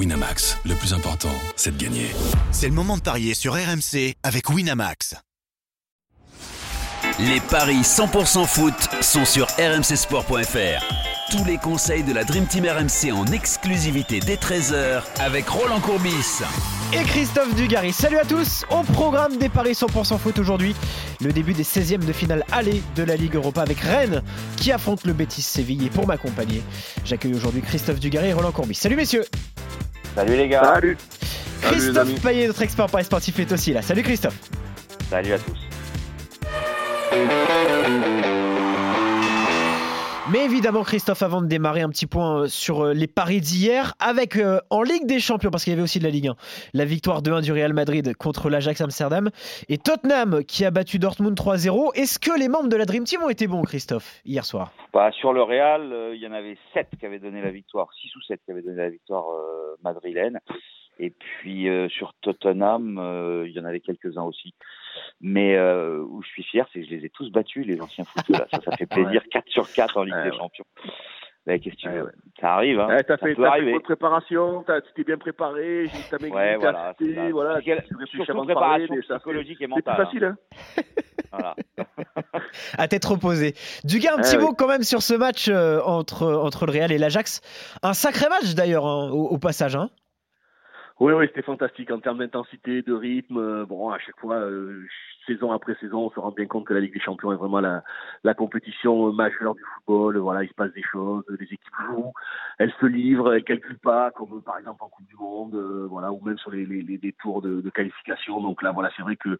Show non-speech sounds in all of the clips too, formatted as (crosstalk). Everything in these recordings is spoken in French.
Winamax, le plus important, c'est de gagner. C'est le moment de parier sur RMC avec Winamax. Les paris 100% foot sont sur rmcsport.fr. Tous les conseils de la Dream Team RMC en exclusivité dès 13h avec Roland Courbis. Et Christophe Dugarry. Salut à tous. Au programme des paris 100% foot aujourd'hui, le début des 16e de finale aller de la Ligue Europa avec Rennes qui affronte le Betis Séville. Et pour m'accompagner, j'accueille aujourd'hui Christophe Dugarry et Roland Courbis. Salut messieurs. Salut les gars. Salut. Christophe Payet, notre expert paris sportif, est aussi là. Salut Christophe. Salut à tous. Mais évidemment, Christophe, avant de démarrer, un petit point euh, sur euh, les paris d'hier, avec euh, en Ligue des Champions, parce qu'il y avait aussi de la Ligue 1, la victoire 2-1 du Real Madrid contre l'Ajax Amsterdam, et Tottenham qui a battu Dortmund 3-0. Est-ce que les membres de la Dream Team ont été bons, Christophe, hier soir? Bah, Sur le Real, il y en avait 7 qui avaient donné la victoire, 6 ou 7 qui avaient donné la victoire madrilène. Et puis sur Tottenham, il y en avait quelques-uns aussi. Mais euh, où je suis fier, c'est que je les ai tous battus, les anciens footeux. Ça, ça fait (laughs) plaisir. 4 sur 4 en Ligue des Champions. Bah, qu'est-ce que tu veux Ça arrive. Hein. Ouais, t'as fait, as fait votre préparation, tu t'es bien préparé, t'as mis ouais, voilà, cité, voilà. Surtout préparation psychologique et mentale. C'est facile, hein. (laughs) (laughs) voilà. à tête reposée. Dugas, un petit mot quand même sur ce match euh, entre, entre le Real et l'Ajax. Un sacré match d'ailleurs hein, au, au, passage. Hein. Oui, oui, c'était fantastique en termes d'intensité, de rythme. Euh, bon, à chaque fois, euh, saison après saison, on se rend bien compte que la Ligue des Champions est vraiment la, la compétition majeure du football. Voilà, il se passe des choses, les équipes jouent, elles se livrent, elles calculent pas, comme par exemple en Coupe du Monde, euh, voilà, ou même sur les, les, les tours de, de, qualification. Donc là, voilà, c'est vrai que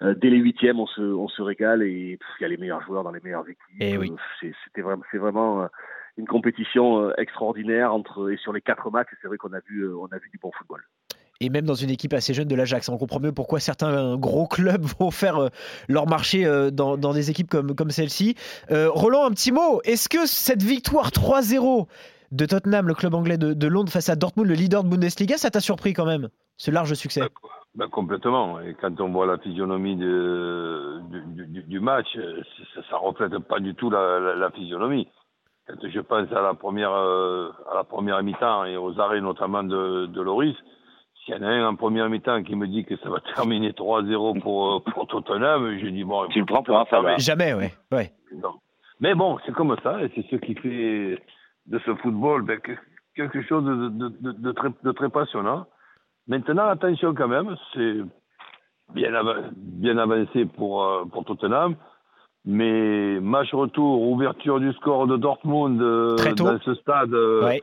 dès les huitièmes, on se, on se régale et il y a les meilleurs joueurs dans les meilleures équipes. Et eh oui. C'était vraiment, c'est vraiment une compétition euh, extraordinaire entre et sur les quatre matchs, c'est vrai qu'on a vu euh, on a vu du bon football. Et même dans une équipe assez jeune de l'Ajax, on comprend mieux pourquoi certains gros clubs (laughs) vont faire euh, leur marché dans, dans des équipes comme, comme celle-ci. Roland, un petit mot. Est-ce que cette victoire 3-0 de Tottenham, le club anglais de, de, Londres, face à Dortmund, le leader de Bundesliga, ça t'a surpris quand même Ce large succès? Bah, bah, Complètement. Et quand on voit la physionomie de, du, du, du, match, ça ne reflète pas du tout la, la, la physionomie quand je pense à la première, euh, à la première mi-temps et aux arrêts notamment de, de Loris, s'il y en a un en première mi-temps qui me dit que ça va (laughs) terminer 3-0 pour, euh, pour Tottenham, je dis bon. Tu le prends pour un faveur. Jamais, ouais. ouais. Mais bon, c'est comme ça, et c'est ce qui fait de ce football ben, quelque chose de, de, de, de, très, de très passionnant. Maintenant, attention quand même, c'est bien, bien avancé pour, euh, pour Tottenham. Mais match retour, ouverture du score de Dortmund euh, dans ce stade, euh, ouais.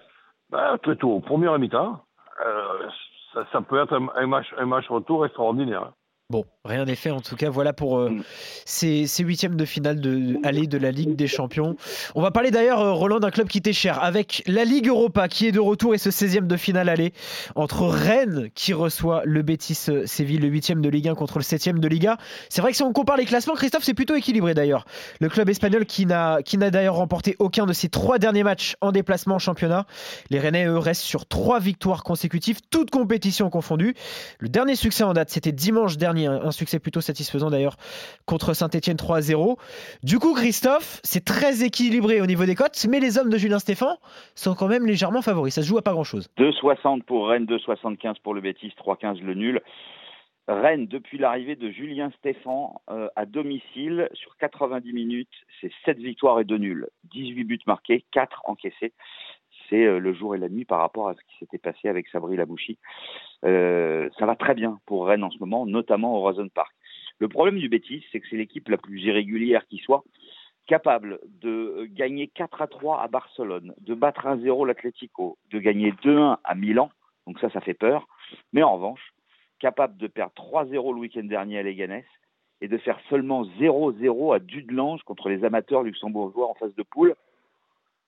bah, très tôt, première mi-temps, euh, ça, ça, peut être un match, un match retour extraordinaire. Bon, rien n'est fait en tout cas. Voilà pour euh, mm. ces, ces, huitièmes de finale de, aller de la Ligue des Champions. On va parler d'ailleurs, euh, Roland, d'un club qui t'est cher, avec la Ligue Europa qui est de retour et ce 16e de finale aller entre Rennes qui reçoit le Betis euh, Séville, le huitième de Ligue 1 contre le septième de Liga. C'est vrai que si on compare les classements, Christophe, c'est plutôt équilibré d'ailleurs. Le club espagnol qui n'a d'ailleurs remporté aucun de ses trois derniers matchs en déplacement en championnat. Les Rennais, eux, restent sur trois victoires consécutives, toutes compétitions confondues. Le dernier succès en date, c'était dimanche dernier un succès plutôt satisfaisant d'ailleurs contre Saint-Etienne 3-0. Du coup, Christophe, c'est très équilibré au niveau des cotes, mais les hommes de Julien Stéphan sont quand même légèrement favoris. Ça se joue à pas grand-chose. 2,60 pour Rennes, 2,75 pour le Bétis, 3,15 le nul. Rennes, depuis l'arrivée de Julien Stéphan euh, à domicile, sur 90 minutes, c'est 7 victoires et 2 nuls. 18 buts marqués, 4 encaissés c'est euh, le jour et la nuit par rapport à ce qui s'était passé avec Sabri Labouchi. Euh, ça va très bien pour Rennes en ce moment, notamment au Horizon Park. Le problème du Betis, c'est que c'est l'équipe la plus irrégulière qui soit, capable de gagner 4 à 3 à Barcelone, de battre 1-0 l'Atlético, de gagner 2-1 à Milan, donc ça, ça fait peur, mais en revanche, capable de perdre 3-0 le week-end dernier à Leganés et de faire seulement 0-0 à Dudelange contre les amateurs luxembourgeois en phase de poule.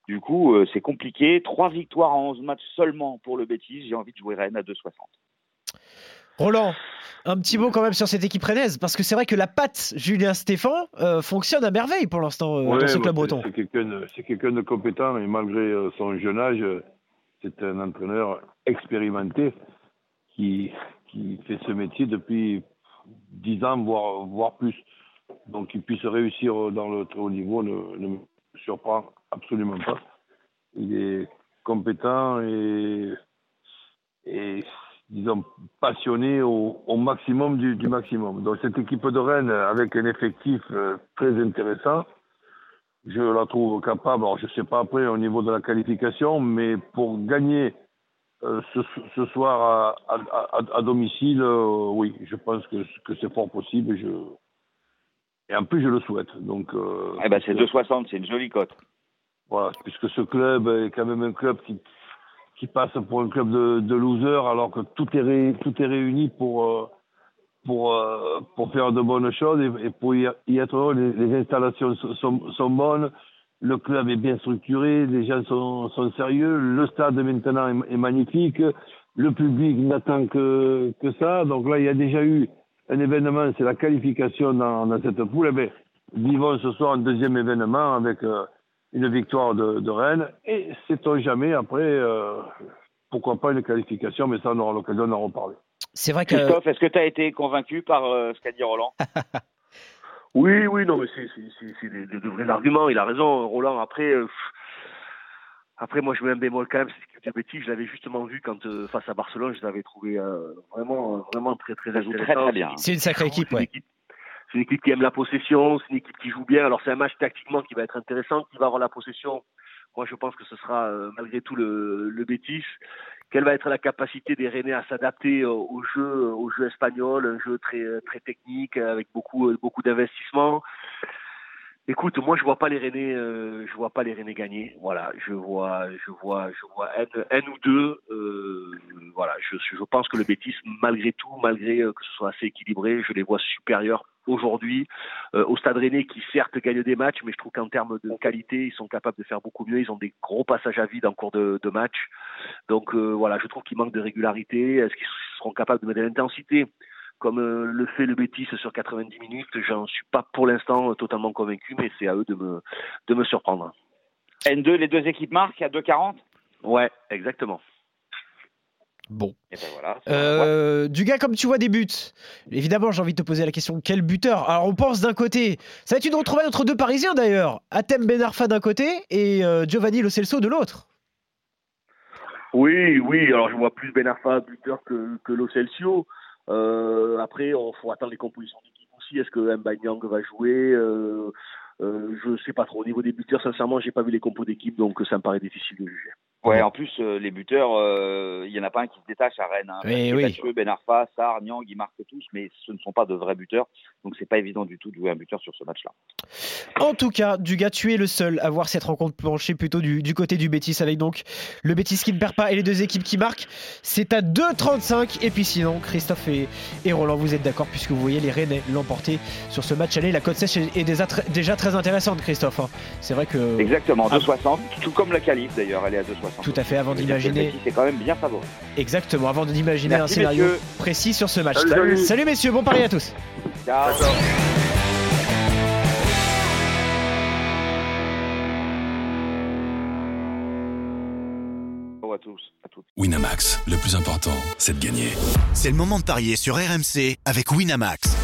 Du coup, euh, c'est compliqué. Trois victoires en 11 matchs seulement pour le Betis. J'ai envie de jouer Rennes à 2,60. Roland, un petit mot quand même sur cette équipe rennaise, parce que c'est vrai que la patte Julien Stéphan euh, fonctionne à merveille pour l'instant euh, dans ce club breton. C'est quelqu'un de compétent et malgré son jeune âge, c'est un entraîneur expérimenté qui, qui fait ce métier depuis 10 ans, voire, voire plus. Donc qu'il puisse réussir dans le très haut niveau ne, ne me surprend absolument pas. Il est compétent et et disons, passionné au, au maximum du, du, maximum. Donc cette équipe de Rennes, avec un effectif euh, très intéressant, je la trouve capable, alors je ne sais pas après au niveau de la qualification, mais pour gagner euh, ce, ce, soir à, à, à, à domicile, euh, oui, je pense que, que c'est fort possible. Je... Et en plus, je le souhaite. Donc, euh, eh ben, c'est 2,60, c'est une jolie cote. Voilà, puisque ce club est quand même un club qui, qui passe pour un club de, de losers alors que tout est, tout est réuni pour, euh, pour, euh, pour faire de bonnes choses et, pour y, être les, les, installations sont, sont bonnes, le club est bien structuré, les gens sont, sont sérieux, le stade maintenant est, magnifique, le public n'attend que, que ça. Donc là, il y a déjà eu un événement, c'est la qualification dans, cette poule. Eh bien, vivons ce soir un deuxième événement avec euh, une victoire de, de Rennes. Et sait-on jamais, après, euh, pourquoi pas une qualification, mais ça, on aura l'occasion d'en reparler. C'est vrai que. Christophe, est-ce que tu as été convaincu par euh, ce qu'a dit Roland? (laughs) Oui, oui, non, mais c'est des, des, de vrais arguments. Il a raison, Roland. Après, euh, après moi, je mets un bémol quand même. C'est que je l'avais justement vu quand euh, face à Barcelone, je l'avais trouvé euh, vraiment, vraiment très, très intéressant. Très, très bien. C'est une sacrée équipe, ouais. C'est une équipe qui aime la possession, c'est une équipe qui joue bien. Alors c'est un match tactiquement qui va être intéressant, qui va avoir la possession. Moi, je pense que ce sera euh, malgré tout le, le Bétis. Quelle va être la capacité des Rennais à s'adapter euh, au jeu, au jeu espagnol, un jeu très très technique avec beaucoup beaucoup d'investissement. Écoute, moi je vois pas les Rennais, euh, je vois pas les Rennais gagner. Voilà, je vois, je vois, je vois un, un ou deux. Euh, voilà, je, je pense que le Bétis, malgré tout, malgré que ce soit assez équilibré, je les vois supérieurs aujourd'hui euh, au Stade Rennais qui certes gagne des matchs, mais je trouve qu'en termes de qualité, ils sont capables de faire beaucoup mieux. Ils ont des gros passages à vide en cours de, de match. Donc euh, voilà, je trouve qu'il manque de régularité. Est-ce qu'ils seront capables de mettre de l'intensité? Comme euh, le fait le Bétis sur 90 minutes J'en suis pas pour l'instant totalement convaincu, mais c'est à eux de me, de me surprendre. N2, les deux équipes marquent à 2,40 Ouais, exactement. Bon. Et ben voilà, euh, du gars, comme tu vois des buts, évidemment, j'ai envie de te poser la question quel buteur? Alors, on pense d'un côté, ça va être une retrouvaille entre deux Parisiens d'ailleurs, Atem Ben Arfa d'un côté et euh, Giovanni Lo Celso de l'autre. Oui, oui, alors je vois plus Ben Arfa buteur que, que Lo Celso. Euh, après, il faut attendre les compositions d'équipe aussi. Est-ce que Mbanyang va jouer? Euh, euh, Je sais pas trop. Au niveau des buteurs, sincèrement, j'ai pas vu les compos d'équipe, donc ça me paraît difficile de juger. Ouais, en plus, euh, les buteurs, il y en a pas un qui se détache à Rennes. Hein. Oui, oui. Ben Arfa, Sarr, Niang, ils marquent tous, mais ce ne sont pas de vrais buteurs. Donc, c'est pas évident du tout de jouer un buteur sur ce match-là. En tout cas, Dugas, tu es le seul à voir cette rencontre pencher plutôt du, du côté du Bétis avec donc le Bétis qui ne perd pas et les deux équipes qui marquent. C'est à 2,35. Et puis sinon, Christophe et, et Roland, vous êtes d'accord puisque vous voyez les Rennais l'emporter sur ce match aller. La cote sèche est déjà, déjà très intéressante, Christophe. hein. C'est vrai que. Exactement, Ah. 2,60. Tout comme la qualif d'ailleurs, elle est à 2,60. Tout à fait, avant d'imaginer. C'est quand même bien favori. Exactement, avant d'imaginer un scénario messieurs. précis sur ce match. Salut, salut. messieurs, bon pari à tous. Ciao. Ciao à tous, à toutes. Winamax, le plus important, c'est de gagner. C'est le moment de parier sur RMC avec Winamax.